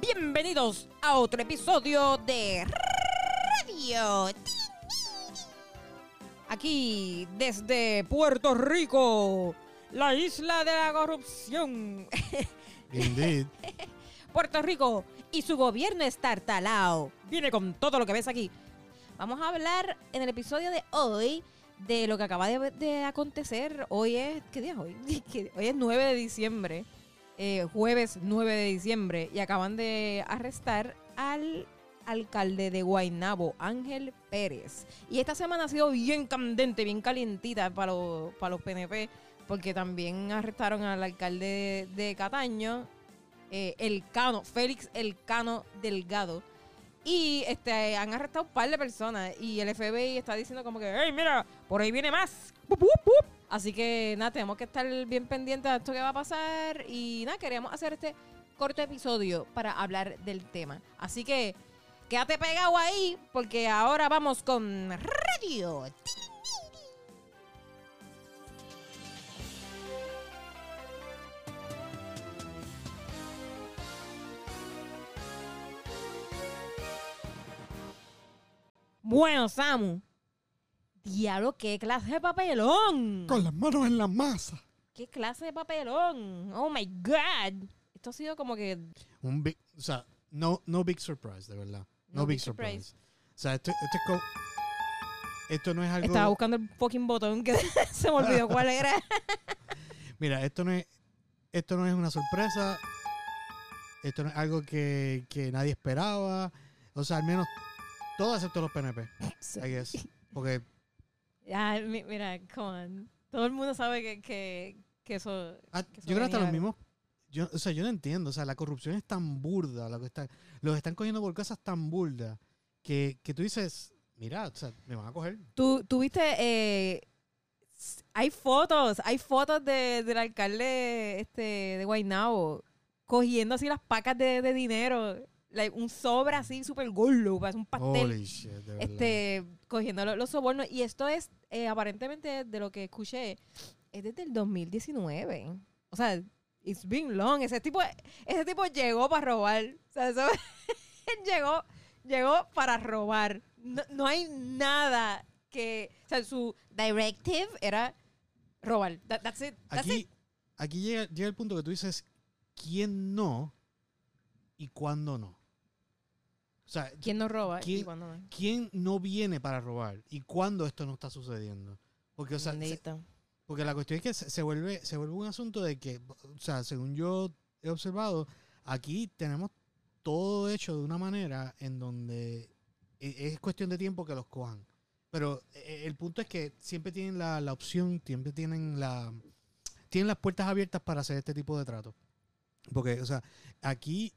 Bienvenidos a otro episodio de Radio. Aquí, desde Puerto Rico, la isla de la corrupción. Indeed. Puerto Rico y su gobierno estartalao. Viene con todo lo que ves aquí. Vamos a hablar en el episodio de hoy de lo que acaba de, de acontecer. Hoy es. ¿Qué día es hoy? Hoy es 9 de diciembre. Eh, jueves 9 de diciembre. Y acaban de arrestar al alcalde de Guaynabo, Ángel Pérez. Y esta semana ha sido bien candente, bien calientita para los, para los PNP. Porque también arrestaron al alcalde de, Cataño, eh, el Cano, Félix El Cano Delgado. Y este, han arrestado un par de personas. Y el FBI está diciendo como que, hey, mira, por ahí viene más. Así que nada, tenemos que estar bien pendientes de esto que va a pasar. Y nada, queríamos hacer este corto episodio para hablar del tema. Así que quédate pegado ahí, porque ahora vamos con radio. Bueno, Samu. Diablo, qué clase de papelón. Con las manos en la masa. ¿Qué clase de papelón? Oh my God. Esto ha sido como que. Un big, o sea, no, no big surprise, de verdad. No, No big big surprise. surprise. O sea, esto, esto es co- esto no es algo. Estaba buscando el fucking botón que se me olvidó cuál era. Mira, esto no es, esto no es una sorpresa. Esto no es algo que, que nadie esperaba. O sea, al menos todos excepto los PNP. I guess. Porque Ya, mi- mira, come on. Todo el mundo sabe que, que, que eso. ah, que eso yo creo que hasta los mismos. Yo, o sea, yo no entiendo. O sea, la corrupción es tan burda. Lo que está, los están cogiendo por cosas tan burdas que, que tú dices, mira, o sea, me van a coger. Tú, tú viste. eh, hay fotos, hay fotos de, del alcalde este, de Guaynabo cogiendo así las pacas de, de dinero. Like, un sobre así súper gordo, parece un pastel. Holy shit, de verdad. este, cogiendo lo- los, sobornos. Y esto es, eh, aparentemente, de lo que escuché, es desde el 2019. O sea, it's been long. Ese tipo, ese tipo llegó para robar. O sea, eso- llegó, llegó para robar. No, no hay nada que... O sea, su directive era robar. That- that's it. That's Aquí, it. aquí llega, llega el punto que tú dices quién no y cuándo no. Sea, ¿Quién no roba y ¿Quién- cuándo no? quién no viene para robar y cuándo esto no está sucediendo. Porque, o sea, se- porque la cuestión es que se, se vuelve, se vuelve un asunto de que, o sea, según yo he observado, aquí tenemos todo hecho de una manera en donde e- es cuestión de tiempo que los cojan. Pero eh, el punto es que siempre tienen la, la opción, siempre tienen la tienen las puertas abiertas para hacer este tipo de trato. Porque, o sea, aquí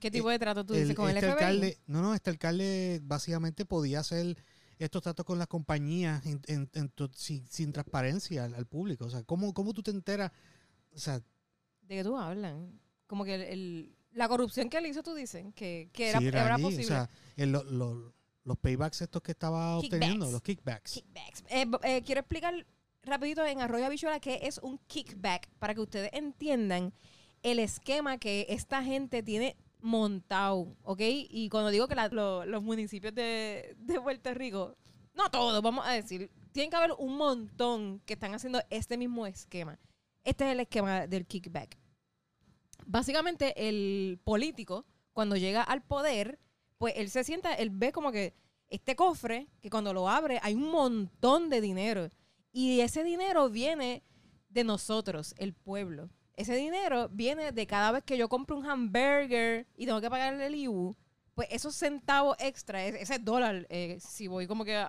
¿Qué tipo de trato tú el- dices con el este FBI? alcalde, no, no, este alcalde básicamente podía hacer estos tratos con las compañías en- en- en sin, sin transparencia al, al público. O sea, ¿cómo, ¿cómo tú te enteras? O sea, ¿De qué tú hablan? Como que el, el- la corrupción que él hizo, tú dices, que, que era, si era era allí, posible. o sea, el- lo- lo- los paybacks estos que estaba Kickbacks. obteniendo, los kickbacks. Kickbacks. Eh, eh, quiero explicar rapidito en Arroyo Habichuela qué es un kickback para que ustedes entiendan el esquema que esta gente tiene montado, ¿ok? Y cuando digo que los municipios de, de Puerto Rico, no todos, vamos a decir, tienen que haber un montón que están haciendo este mismo esquema. Este es el esquema del kickback. Básicamente el político, cuando llega al poder, pues él se sienta, él ve como que este cofre, que cuando lo abre hay un montón de dinero. Y ese dinero viene de nosotros, el pueblo. Ese dinero viene de cada vez que yo compro un hamburger y tengo que pagarle el IBU, pues esos centavos extra, ese ese dólar, eh, si voy como que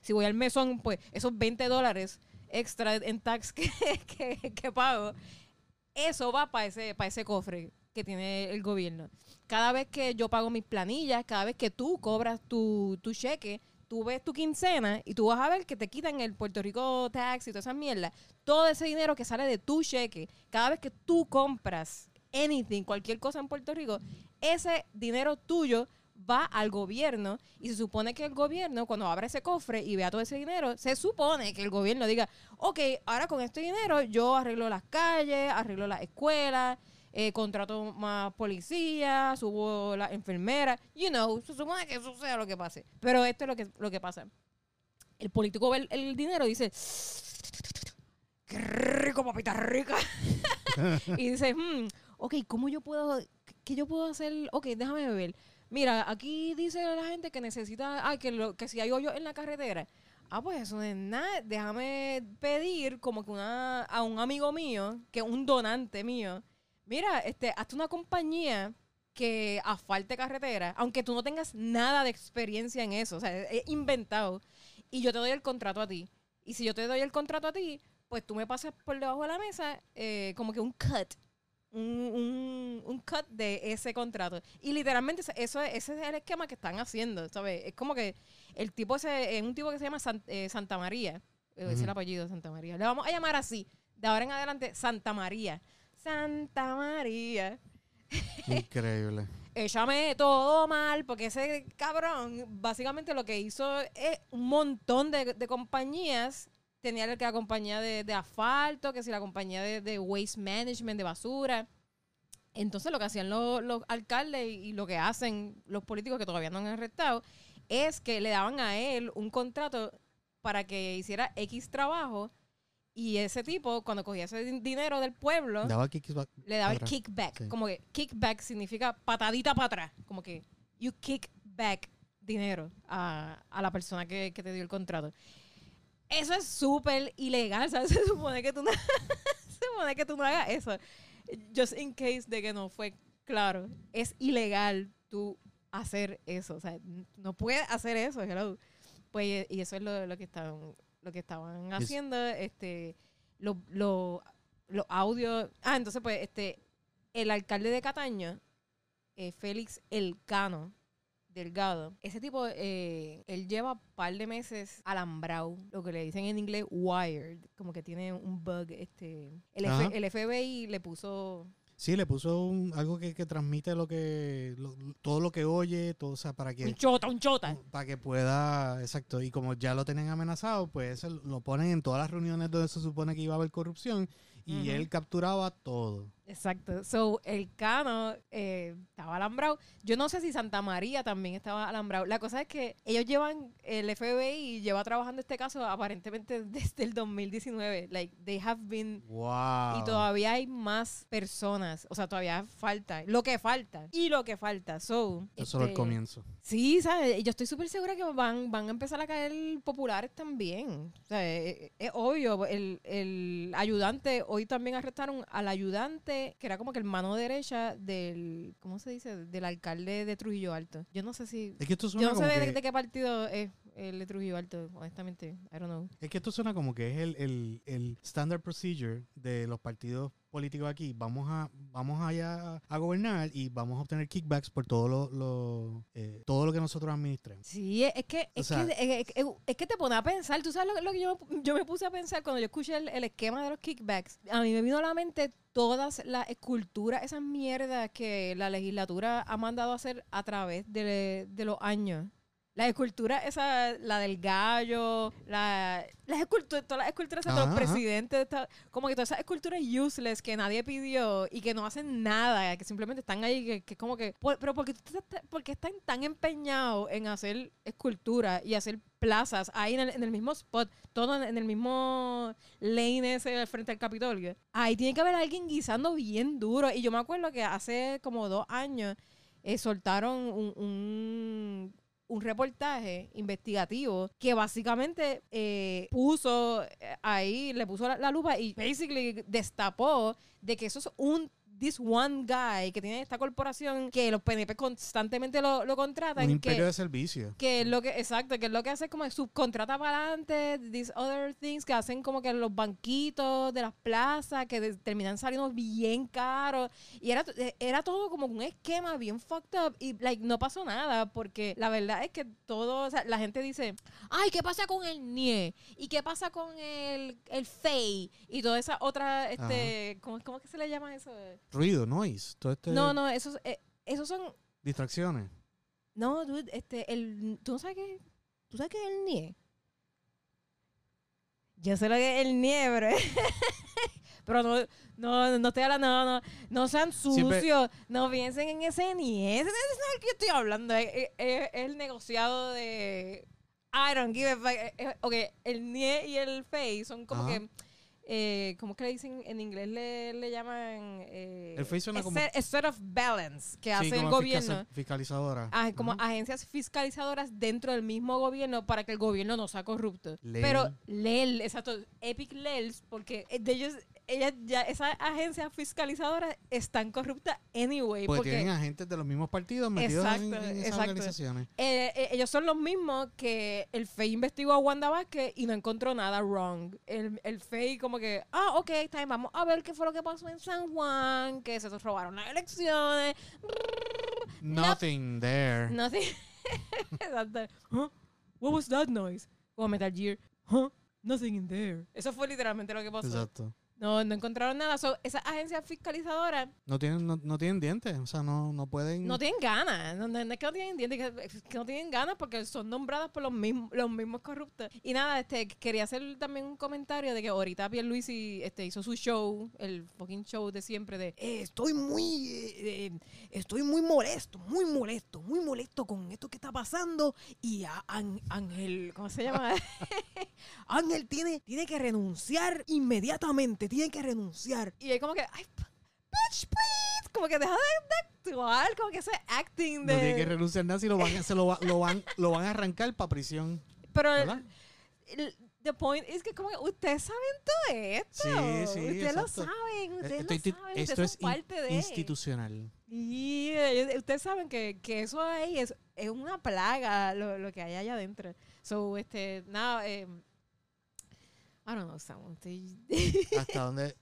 si voy al mesón, pues esos 20 dólares extra en tax que, que, que pago, eso va para ese, para ese cofre que tiene el gobierno. Cada vez que yo pago mis planillas, cada vez que tú cobras tu, tu cheque, tú ves tu quincena y tú vas a ver que te quitan el Puerto Rico tax y toda esa mierda. Todo ese dinero que sale de tu cheque, cada vez que tú compras anything, cualquier cosa en Puerto Rico, ese dinero tuyo va al gobierno y se supone que el gobierno, cuando abra ese cofre y vea todo ese dinero, se supone que el gobierno diga, ok, ahora con este dinero yo arreglo las calles, arreglo las escuelas, eh, contrato más policía, subo la enfermera, you know, se supone que eso sea lo que pase. Pero esto es lo que, lo que pasa. El político ve el, el dinero y dice, qué rico, papita rica. y dice, hmm, ok, ¿cómo yo puedo, qué yo puedo hacer? Ok, déjame ver. Mira, aquí dice la gente que necesita, ah, que, lo, que si hay hoyo en la carretera. Ah, pues eso no es nada. Déjame pedir como que una, a un amigo mío, que es un donante mío, mira, este, hazte una compañía que asfalte carretera, aunque tú no tengas nada de experiencia en eso, o sea, es inventado, y yo te doy el contrato a ti. Y si yo te doy el contrato a ti, pues tú me pasas por debajo de la mesa eh, como que un cut, un, un, un cut de ese contrato. Y literalmente eso, eso es- ese es el esquema que están haciendo, ¿sabes? Es como que el tipo ese, es un tipo que se llama San- eh, Santa María, eh, es el apellido Santa María. Le vamos a llamar así, de ahora en adelante, Santa María. Santa María. Increíble. Échame todo mal, porque ese cabrón básicamente lo que hizo es un montón de, de compañías. Tenía que la compañía de, de asfalto, que si la compañía de, de waste management, de basura. Entonces lo que hacían los, los alcaldes y, y lo que hacen los políticos que todavía no han arrestado es que le daban a él un contrato para que hiciera X trabajo y ese tipo cuando cogía ese din- dinero del pueblo Daba le daba el kickback. Sí. Como que kickback significa patadita para atrás. Como que you kick back dinero a, a la persona que, que te dio el contrato. Eso es súper ilegal. ¿sabes? Se supone que tú no, se supone que tú no hagas eso. Just in case de que no fue claro. Es ilegal tú hacer eso. O sea, no puedes hacer eso. hello. Pues, y eso es lo, lo que estaban, lo que estaban Es- haciendo. Este, lo- lo- los audios. Ah, entonces, pues, este, el alcalde de Cataño, eh, Félix Elcano Delgado, ese tipo, eh, él lleva un par de meses alambrado, lo que le dicen en inglés wired, como que tiene un bug, este, el, F- el FBI le puso, Sí, le puso un- algo que, que transmite lo que lo- todo lo que oye, todo, o sea, para que un chota, un chota. para que pueda, exacto, y como ya lo tenían amenazado, pues lo ponen en todas las reuniones donde se supone que iba a haber corrupción y él capturaba todo. Exacto. So, el Cano eh, estaba alambrado. Yo no sé si Santa María también estaba alambrado. La cosa es que ellos llevan, el FBI lleva trabajando este caso aparentemente desde el 2019. Like, they have been Wow. Y todavía hay más personas. O sea, todavía falta. Lo que falta. Y lo que falta. So, Eso es solo el este, comienzo. Sí, ¿sabes? Y Yo estoy súper segura que van, van a empezar a caer populares también. O sea, es, es obvio. El, el ayudante, hoy también arrestaron al ayudante, que era como que el mano derecha del, ¿cómo se dice? Del alcalde de Trujillo Alto. Yo no sé si... Es que esto Yo no sé de, que, de qué partido es el de Trujillo Alto, honestamente. I don't know. es que esto suena como que es el, el, el standard procedure de los partidos políticos aquí. Vamos a vamos allá a gobernar y vamos a obtener kickbacks por todo lo, lo eh, todo lo que nosotros administremos. Sí, es que, es, sea- que, es, es- es que te pone a pensar. ¿Tú sabes lo, lo que yo, yo me puse a pensar cuando yo escuché el, el esquema de los kickbacks? A mí me vino a la mente todas las esculturas, esas mierdas que la legislatura ha mandado a hacer a través de, de los años. Las esculturas, esa, la del gallo, la, las esculturas, todas las esculturas de los presidentes, de esta- como que todas esas esculturas useless que nadie pidió y que no hacen nada, que simplemente están ahí, que, que como que, por- pero porque porque están tan empeñados en hacer esculturas y hacer plazas ahí en el, en el mismo spot, todo en, el mismo lane ese frente al Capitolio. Ahí tiene que haber alguien guisando bien duro. Y yo me acuerdo que hace como dos años eh, soltaron un, un, un reportaje investigativo que básicamente eh, puso eh, ahí, le puso la, la lupa y basically destapó de que eso es un this one guy que tiene esta corporación que los PNP constantemente lo, lo contratan Un que, imperio de servicio. que es lo que, exacto, que es lo que hace como subcontrata para adelante, these other things que hacen como que los banquitos de las plazas, que de- terminan saliendo bien caros. Y era, eh, era todo como un esquema bien fucked up y like, no pasó nada, porque la verdad es que todo, o sea, la gente dice, ay, ¿qué pasa con el NIE? ¿Y qué pasa con el, el FEI? Y toda esa otra, este, ¿cómo, ¿cómo es que se le llama eso? Ruido, noise, todo este No, no, esos, eh, esos son distracciones. no, dude, este, el, ¿tú no sabes qué? ¿Tú sabes qué es el NIE? Yo sé lo que es el NIE, pero, Pero no, no, no estoy hablando, no, no, no sean Siempre- sucios, no piensen en ese ni ese, es el que yo estoy hablando, es, es- es el negociado de I don't give a fuck. Eh, eh, Ok, el NIE y el FEI son como Ajá. que, eh, ¿cómo que le dicen? En inglés le, le llaman... Eh, El como- set- set of balance que Sí, hace el gobierno. fiscal- fiscalizadora. Ah, como agencias fiscalizadoras dentro del mismo gobierno para que el gobierno no sea corrupto. LEL. Pero LEL, exacto, Epic LELs, porque de ellos, ellas ya, esas agencias fiscalizadoras están corruptas anyway. Porque porque tienen agentes de los mismos partidos metidos en- Exacto, en, esas exacto. organizaciones. eh, eh, ellos son los mismos que el FEI investigó a Wanda Vázquez y no encontró nada wrong. El, el FEI como que, ah, ok, está bien, vamos a ver qué fue lo que pasó en San Juan, que se robaron las elecciones. Nothing there. Nothing. Exacto. Huh? What was that noise? Como Metal Gear. Huh? Nothing in there. Eso fue literalmente lo que pasó. Exacto. No, no encontraron nada. So, esas agencias fiscalizadoras No tienen, no, no tienen dientes. O sea, no, no pueden. no tienen ganas. No, no- no es que no tienen dientes, que, es que no tienen ganas porque son nombradas por los mismos, los mismos corruptos. Y nada, este, quería hacer también un comentario de que ahorita Pierluisi este, hizo su show, el fucking show de siempre de "Eh, estoy muy eh, eh, estoy muy molesto, muy molesto, muy molesto con esto que está pasando y Ángel, ¿cómo se llama? Ángel tiene, tiene que renunciar inmediatamente, tiene que renunciar. Y es como que, ay, bitch, please, como que deja de, de actuar, como que ese acting de... No tienen que renunciar nada si lo van, a- se lo, va- lo van, lo van a arrancar para prisión. Pero ¿Verdad? el, the point es que como que ustedes saben todo esto. Sí, sí, Ustedes lo exacto. saben, ustedes Esto, lo saben, esto ustedes es son in- parte de... institucional. Y eh, ustedes saben que, que eso ahí es, es una plaga lo, lo que hay allá adentro. So, este, nada, eh, I don't know, Sam, estoy- Hasta dónde.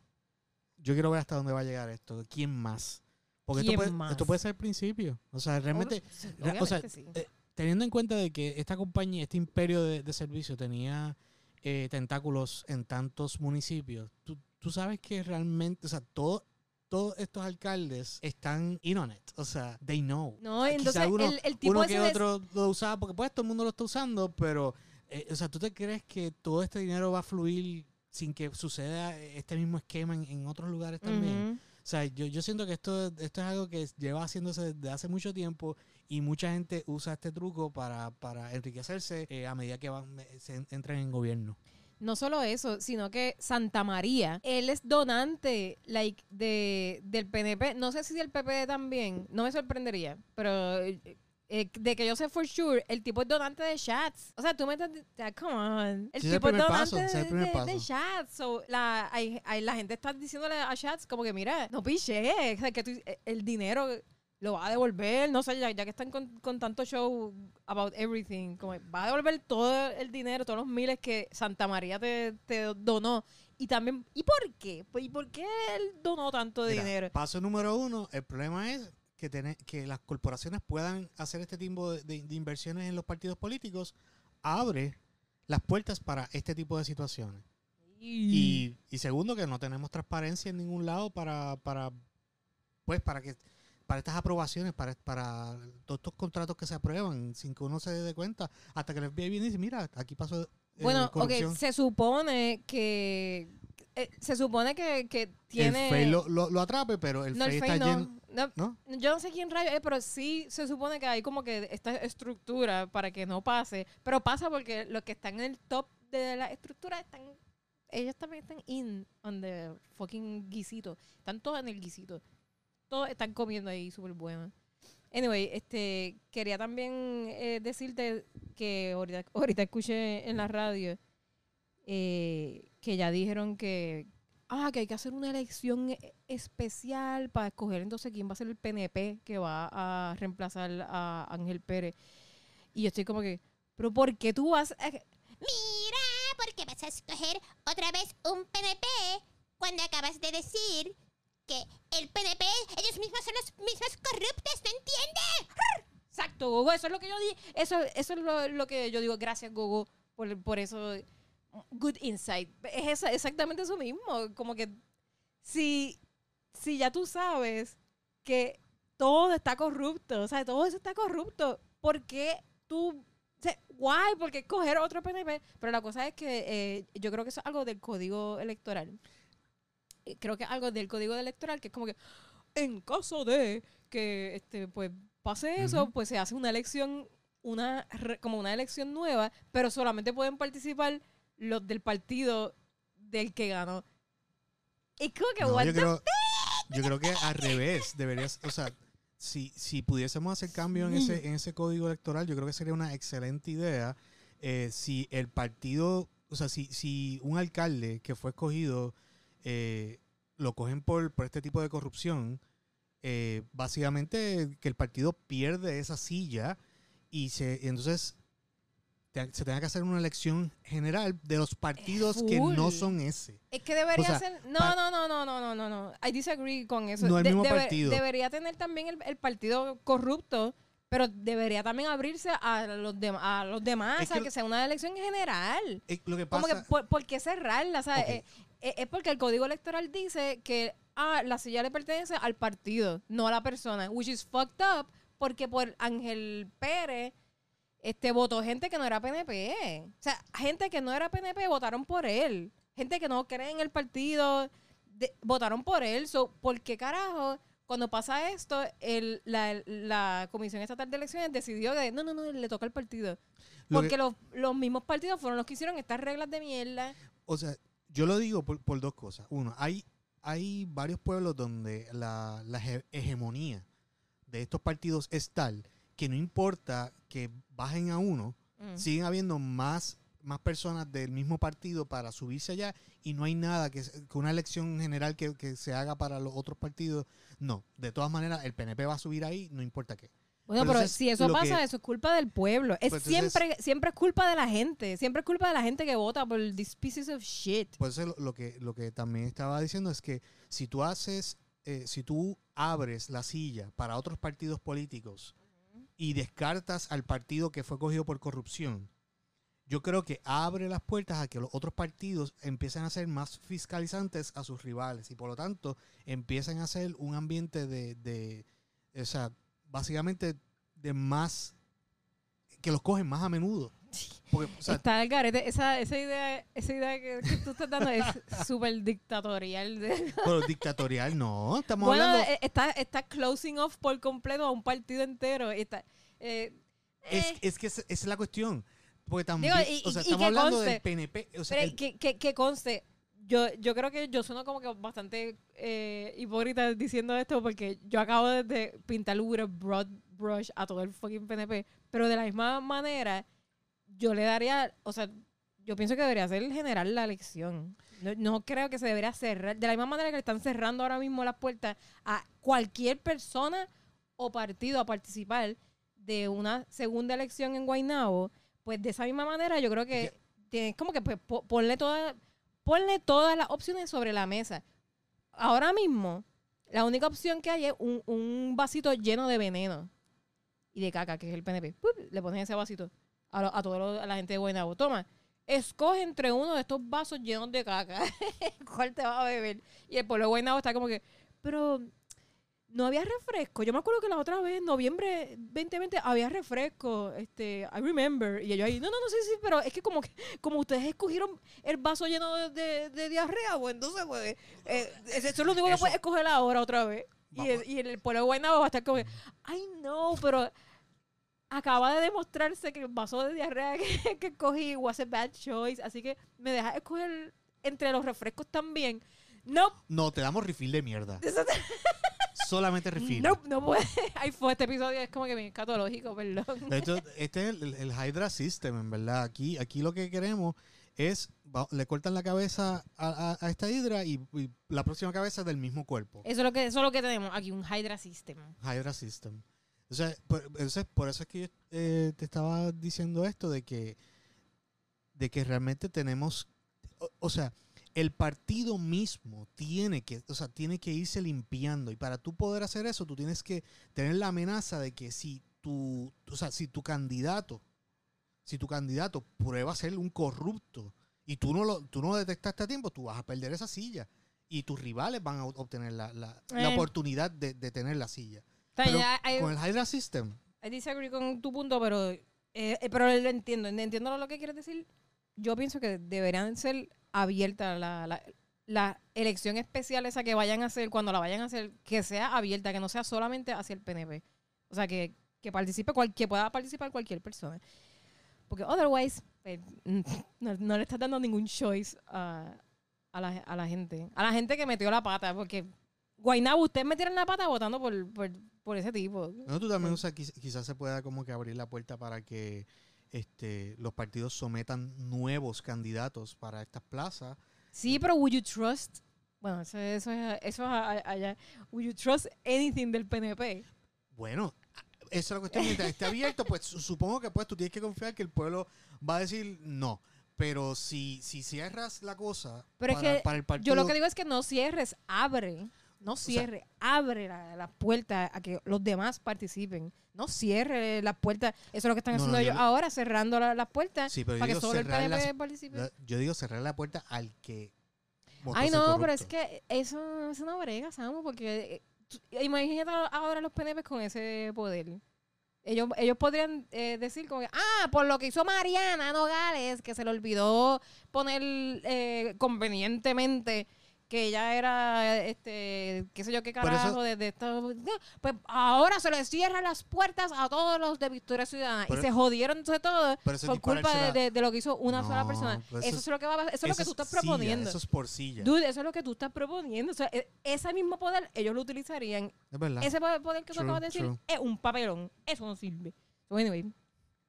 Yo quiero ver hasta dónde va a llegar esto. ¿Quién más? Porque esto ¿Quién puede, más? esto puede ser el principio. O sea, realmente. Obvio- o sea, obviamente sí. eh, teniendo en cuenta de que esta compañía, este imperio de, de servicio tenía eh, tentáculos en tantos municipios, tú, tú sabes que realmente, o sea, todo, todos estos alcaldes están in on it. O sea, they know. No, Ah, entonces uno, el, el tipo uno que de- otro lo usaba porque pues todo el mundo lo está usando, pero, eh, o sea, ¿tú te crees que todo este dinero va a fluir sin que suceda este mismo esquema en, en otros lugares también? Ujú. O sea, yo, yo siento que esto, esto es algo que lleva haciéndose desde hace mucho tiempo y mucha gente usa este truco para, para enriquecerse eh, a medida que van, eh, se en- entran en gobierno. No solo eso, sino que Santa María, él es donante like, de, del PNP. No sé si del PP también, no me sorprendería, pero eh, eh, de que yo sé for sure, el tipo es donante de chats. O sea, tú me estás. Come on. El Sí, ese es el tipo es donante paso, de, de- paso. de chats. So, la, hay- hay- la gente está diciéndole a chats como que, mira, no piche, o sea, que tú- eh, el dinero lo va a devolver, no sé, ya, ya que están con, con tanto show about everything, como va a devolver todo el dinero, todos los miles que Santa María te, te donó. Y también, ¿y por qué? Pues, ¿Y por qué él donó tanto Mira, dinero? Paso número uno, el problema es que, tener, que las corporaciones puedan hacer este tipo de, de- de inversiones en los partidos políticos, abre las puertas para este tipo de situaciones. Y, y segundo, que no tenemos transparencia en ningún lado para, para pues, para que para estas aprobaciones, para, para todos estos contratos que se aprueban sin que uno se dé cuenta, hasta que el FBI viene y dice, mira, aquí pasó eh, Bueno, corrupción. ok, se supone que... eh, se supone que, que tiene... El FEI lo, lo, lo atrape, pero el no, el FEI está no. lleno... No, ¿No? Yo no sé quién rayo es, pero sí se supone que hay como que esta estructura para que no pase. Pero pasa porque los que están en el top de la estructura están. Ellos también están in on the fucking guisito. Están todos en el guisito. Todos están comiendo ahí súper bueno. Anyway, este, quería también eh, decirte que ahorita, ahorita escuché en la radio eh, que ya dijeron que, ah, que hay que hacer una elección e- especial para escoger entonces quién va a ser el PNP que va a reemplazar a Ángel Pérez. Y yo estoy como que, pero ¿por qué tú vas a... Mira, ¿por qué vas a escoger otra vez un PNP cuando acabas de decir que el PNP, ellos mismos son los mismos corruptos, ¿no entiendes? Exacto, Gogo, eso es lo que yo di, eso, eso es lo, lo que yo digo, gracias Gogo, por, por eso, good insight. Es esa- exactamente eso mismo, como que si, si ya tú sabes que todo está corrupto, o sea, todo eso está corrupto, ¿por qué tú, o sea, why? ¿Por qué escoger otro PNP? Pero la cosa es que eh, yo creo que eso es algo del código electoral. eh, creo que algo del código electoral que es como que en caso de que este pues pase eso, Ujú. pues se hace una elección una como una elección nueva, pero solamente pueden participar los del partido del que ganó. Es como que No, what yo, the creo, yo creo que al revés. Deberías, o sea, si, si pudiésemos hacer cambio en ese, en ese código electoral, yo creo que sería una excelente idea eh, si el partido, o sea, si, si un alcalde que fue escogido eh, lo cogen por, por este tipo de corrupción, eh, básicamente que el partido pierde esa silla y se y entonces te- se tenga que hacer una elección general de los partidos que no son ese. Es que debería O sea, ser. No, no, no, no, no, no, no, no. I disagree con eso. No el mismo partido. Debería tener también el, el partido corrupto, pero debería también abrirse a los, dem- a los demás, Es sea, que- sea una elección general. Eh, lo que Como pasa, que, por, ¿por qué cerrarla? Ok. eh, eh, es porque el código electoral dice que ah, la silla le pertenece al partido, no a la persona, which is fucked up, porque por Ángel Pérez este, votó gente que no era PNP. O sea, gente que no era PNP votaron por él. Gente que no cree en el partido de- votaron por él. So, ¿Por qué carajo? Cuando pasa esto, el- la, la Comisión Estatal de Elecciones decidió que no, no, no, le toca al partido. Lo Porque que- los, los mismos partidos fueron los que hicieron estas reglas de mierda. o sea, yo lo digo por, por dos cosas. Uno, hay, hay varios pueblos donde la, la hege- hegemonía de estos partidos es tal que no importa que bajen a uno, Mm. siguen habiendo más, más personas del mismo partido para subirse allá y no hay nada que, que una elección general que, que se haga para los otros partidos. No, de todas maneras, el PNP va a subir ahí, no importa qué. Bueno, Pero pero entonces, si eso pasa, que- eso es culpa del pueblo. Es Pues entonces- siempre, siempre es culpa de la gente. Siempre es culpa de la gente que vota por these pieces of shit. Por eso lo, lo que, lo que también estaba diciendo es que si tú haces, eh, si tú abres la silla para otros partidos políticos y descartas al partido que fue cogido por corrupción, yo creo que abre las puertas a que los otros partidos empiecen a ser más fiscalizantes a sus rivales y por lo tanto empiezan a ser un ambiente de, de o sea, básicamente de más, que los cogen más a menudo. Porque, o sea, Está el garete. Esa, esa idea, esa idea que, que tú estás dando es súper dictatorial. de- pero dictatorial no, estamos bueno, hablando... eh, está, está closing off por completo a un partido entero. y Está, eh, Es, eh, es que esa es la cuestión. Porque también, Digo, y- o sea, y- y estamos que hablando conste, del PNP. O sea, pero el- que, que, que conste, yo, yo creo que yo sueno como que bastante eh, hipócrita diciendo esto porque yo acabo de, de pintar un broad brush a todo el fucking PNP, pero de la misma manera, yo le daría, o sea, yo pienso que debería ser general la elección. No, no creo que se debería cerrar, de la misma manera que le están cerrando ahora mismo las puertas a cualquier persona o partido a participar de una segunda elección en Guaynabo, pues de esa misma manera yo creo que tienes como que pues, po- ponle, toda, ponle todas las opciones sobre la mesa. Ahora mismo, la única opción que hay es un, un vasito lleno de veneno y de caca, que es el PNP. ¡Pup! Le pones ese vasito a, lo- a toda la gente de Guaynabo. Toma, escoge entre uno de estos vasos llenos de caca cuál te vas a beber. Y el pueblo de Guaynabo está como que, pero no había refresco. Yo me acuerdo que la otra vez, en noviembre 2020, había refresco. Este, I remember. Y ellos ahí, no, no, no, sí, sí, pero es que como que como ustedes escogieron el vaso lleno de, de- de diarrea, pues entonces, pues, eh, eso es lo único que puedes escoger ahora otra vez. Y el, y el pueblo de Guaynabo va a estar como que, ay, no, pero acaba de demostrarse que el vaso de diarrea que, que escogí was a bad choice. Así que me dejas escoger entre los refrescos también. No, no, te damos refill de mierda. Solamente refill. no, no puede. Ahí fue, este episodio es como que bien escatológico, perdón. De hecho, este es el, el Hydra System, en verdad. Aquí, aquí lo que queremos es, le cortan la cabeza a, a- a esta hidra y, y la próxima cabeza es del mismo cuerpo. Eso es lo que, eso es lo que tenemos aquí, un Hydra System. Hydra System. O sea, por, entonces, por eso es que yo eh, te estaba diciendo esto de que, de que realmente tenemos, o, o sea, el partido mismo tiene que, o sea, tiene que irse limpiando y para tú poder hacer eso, tú tienes que tener la amenaza de que si tu, o sea, si tu candidato, si tu candidato prueba ser un corrupto y tú no lo, tú no lo detectaste a tiempo, tú vas a perder esa silla y tus rivales van a obtener la, la- la Eh. oportunidad de, de tener la silla. Está Pero bien, I- I- con el Hydra System, I disagree con tu punto, pero, eh, eh, pero lo entiendo. Entiendo lo que quieres decir. Yo pienso que deberían ser abiertas la, la- la elección especial esa que vayan a hacer, cuando la vayan a hacer, que sea abierta, que no sea solamente hacia el PNP. O sea, que, que participe cual, que pueda participar cualquier persona. Porque otherwise, pues, no, no le estás dando ningún choice a, a, la, a la gente. A la gente que metió la pata, porque Guaynabo, ustedes metieron la pata votando por, por, por ese tipo. No, tú también, o sea, quizás se pueda como que abrir la puerta para que este, los partidos sometan nuevos candidatos para estas plazas. Sí, pero would you trust? Bueno, eso, eso es, eso es allá. Would you trust anything del PNP? Bueno, esa es la cuestión. Mientras esté abierto, pues su- supongo que pues tú tienes que confiar que el pueblo va a decir no. Pero si, si cierras la cosa Pero es para, que para el partido... Yo lo que digo es que no cierres, abre. No cierre, abre la, la puerta a que los demás participen. No cierre las puertas. Eso es lo que están No, haciendo ellos lo- ahora, cerrando la- las puertas Sí, para que solo el PNP las- participe. la- yo digo cerrar la puerta al que Ay, no, pero es que eso, eso no brega, Samu, porque eh, imagínate ahora los PNP con ese poder. Ellos, ellos podrían eh, decir como que, ah, por lo que hizo Mariana Nogales, que se le olvidó poner eh, convenientemente que ella era, este, qué sé yo qué eso- carajo, de, de esto. Pues ahora se les cierran las puertas a todos los de Victoria Ciudadana. Y se jodieron entre todos eso por culpa de, lo que hizo una sola persona. pero Eso, eso es lo que va a pasar, eso es lo que tú estás silla, proponiendo. eso es por silla. Dude, eso es lo que tú estás proponiendo. O sea, e- ese mismo poder, ellos lo utilizarían. es verdad. Ese poder que tú acabas de decir true. es un papelón. Eso no sirve. So, anyway,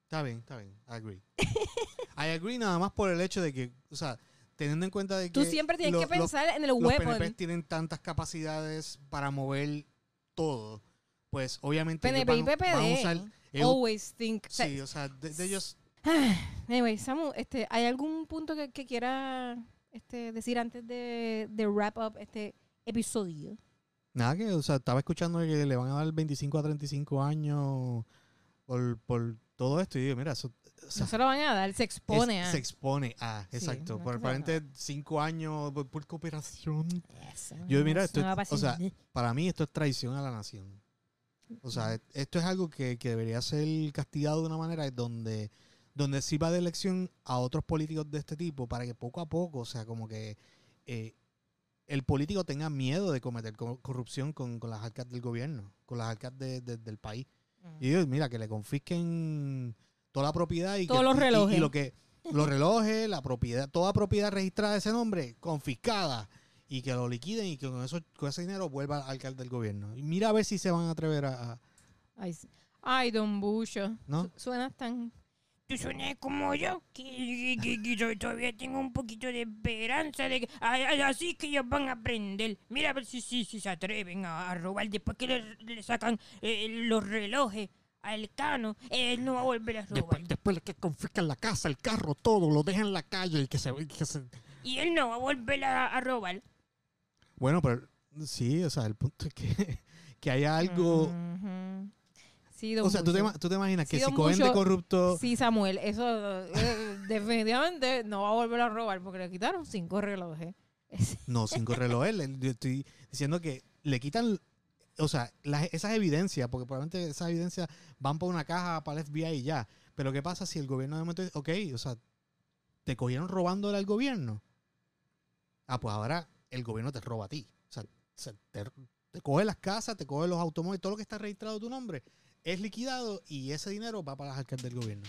Está bien, está bien. I agree. I agree nada más por el hecho de que, o sea, teniendo en cuenta de que... tú siempre tienes lo- que los- pensar en el los weapon. PNP tienen tantas capacidades para mover todo, pues obviamente PNP y van- van a PPD. usar- ellos- Always think. sí, o sea, de, de ellos... Anyway, Samu, este, ¿hay algún punto que, que quiera este, decir antes de, de wrap up este episodio? Nada que, o sea, estaba escuchando que le van a dar 25 a 35 años por, por todo esto y digo, mira, eso... o sea, no se lo van a dar, se expone es- a... Se expone a, Sí, exacto. no por probablemente cinco años por, por cooperación. Eso, Yo, mira, esto no es- o sea, Para mí esto es traición a la nación. O sea, e- esto es algo que, que debería ser castigado de una manera donde, donde sirva de elección a otros políticos de este tipo para que poco a poco, o sea, como que eh, el político tenga miedo de cometer co- corrupción con, con las arcas del gobierno, con las arcas de- de- del país. Y mira, que le confisquen toda la propiedad y Todos que- los y- relojes. Y, lo que los relojes, la propiedad, toda propiedad registrada de ese nombre, confiscada. Y que lo liquiden y que con eso, con ese dinero vuelva al alcalde del gobierno. Y mira a ver si se van a atrever a, a- Ay, don Bucho. ¿no? Su- Suenas tan... Tú suenas como yo, que, que- que todavía tengo un poquito de esperanza de que a- a- así que ellos van a aprender. Mira a ver si, si, si se atreven a, a robar después que le, le sacan eh, los relojes al cano. Él no va a volver a robar. Después, después de que confiscan la casa, el carro, todo, lo dejan en la calle y que se, que se- Y él no va a volver a, a robar. Bueno, pero sí, o sea, el punto es que, que haya algo... Sí, don O sea, ¿tú te, tú imaginas que Sí, si don cogen de corrupto... Sí, Samuel, eso eh, definitivamente no va a volver a robar porque le quitaron cinco relojes. No, cinco relojes. Yo estoy diciendo que le quitan, o sea, las- esas evidencias, porque probablemente esas evidencias van por una caja para el FBI y ya. Pero ¿qué pasa si el gobierno de momento dice, ok, o sea, te cogieron robándole al gobierno? Ah, pues ahora el gobierno te roba a ti. O sea, se- te, te coge las casas, te coge los automóviles, todo lo que está registrado a tu nombre es liquidado y ese dinero va para las arcas del gobierno.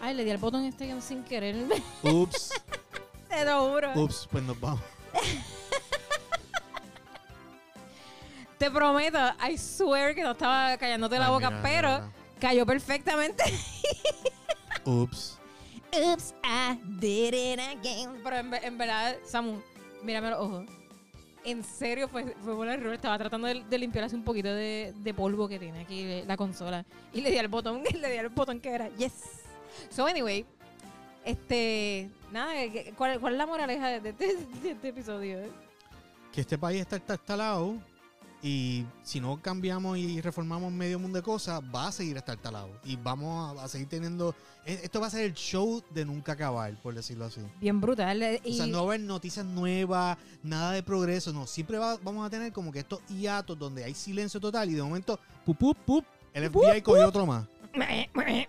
Ay, le di al botón este sin querer. Ups, Te lo juro. ups, pues nos vamos. Te prometo, I swear que no estaba callándote la Ay, boca, mira, pero mira, cayó perfectamente. Ups. Oops, I did it again. Pero en, en verdad, Samu, mírame los ojos. En serio, fue, fue por error. Estaba tratando de, limpiar así un poquito de, polvo que tiene aquí la consola. Y le di al botón, le di al botón que era yes. So, anyway, este. Nada, ¿qué- ¿cuál, cuál es la moraleja de, este- este episodio? que este país está instalado y si no cambiamos y reformamos medio mundo de cosas, va a seguir estar instalado. Y vamos a, a seguir teniendo... e- Esto va a ser el show de nunca acabar, por decirlo así. Bien brutal. eh, Y, O sea, no va a haber noticias nuevas, nada de progreso, no. Siempre va- vamos a tener como que estos hiatos donde hay silencio total y de momento, pup, pup, pup, el FBI cogió otro más.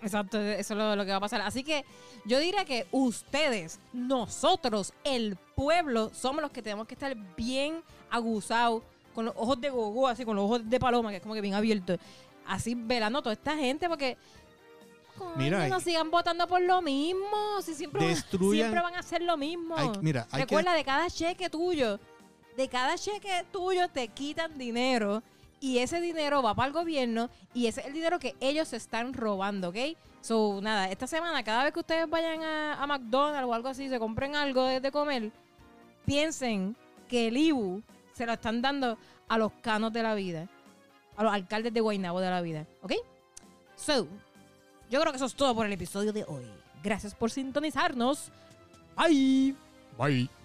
Exacto, eso es lo, lo que va a pasar. Así que yo diría que ustedes, nosotros, el pueblo, somos los que tenemos que estar bien aguzados, con los ojos de gogo, así, con los ojos de paloma, que es como que bien abiertos. Así velando a toda esta gente, porque. coño, Mira, no sigan votando por lo mismo. Si siempre, Destruyan- siempre van a hacer lo mismo. Hay- mira, hay que- Recuerda, de cada cheque tuyo, de cada cheque tuyo te quitan dinero y ese dinero va para el gobierno y ese es el dinero que ellos se están robando, ¿ok? So, nada, esta semana, cada vez que ustedes vayan a, a McDonald's o algo así, se compren algo de, de comer, piensen que el IBU se lo están dando a los canos de la vida, a los alcaldes de Guaynabo de la vida, ¿ok? So, yo creo que eso es todo por el episodio de hoy. Gracias por sintonizarnos. Bye. Bye.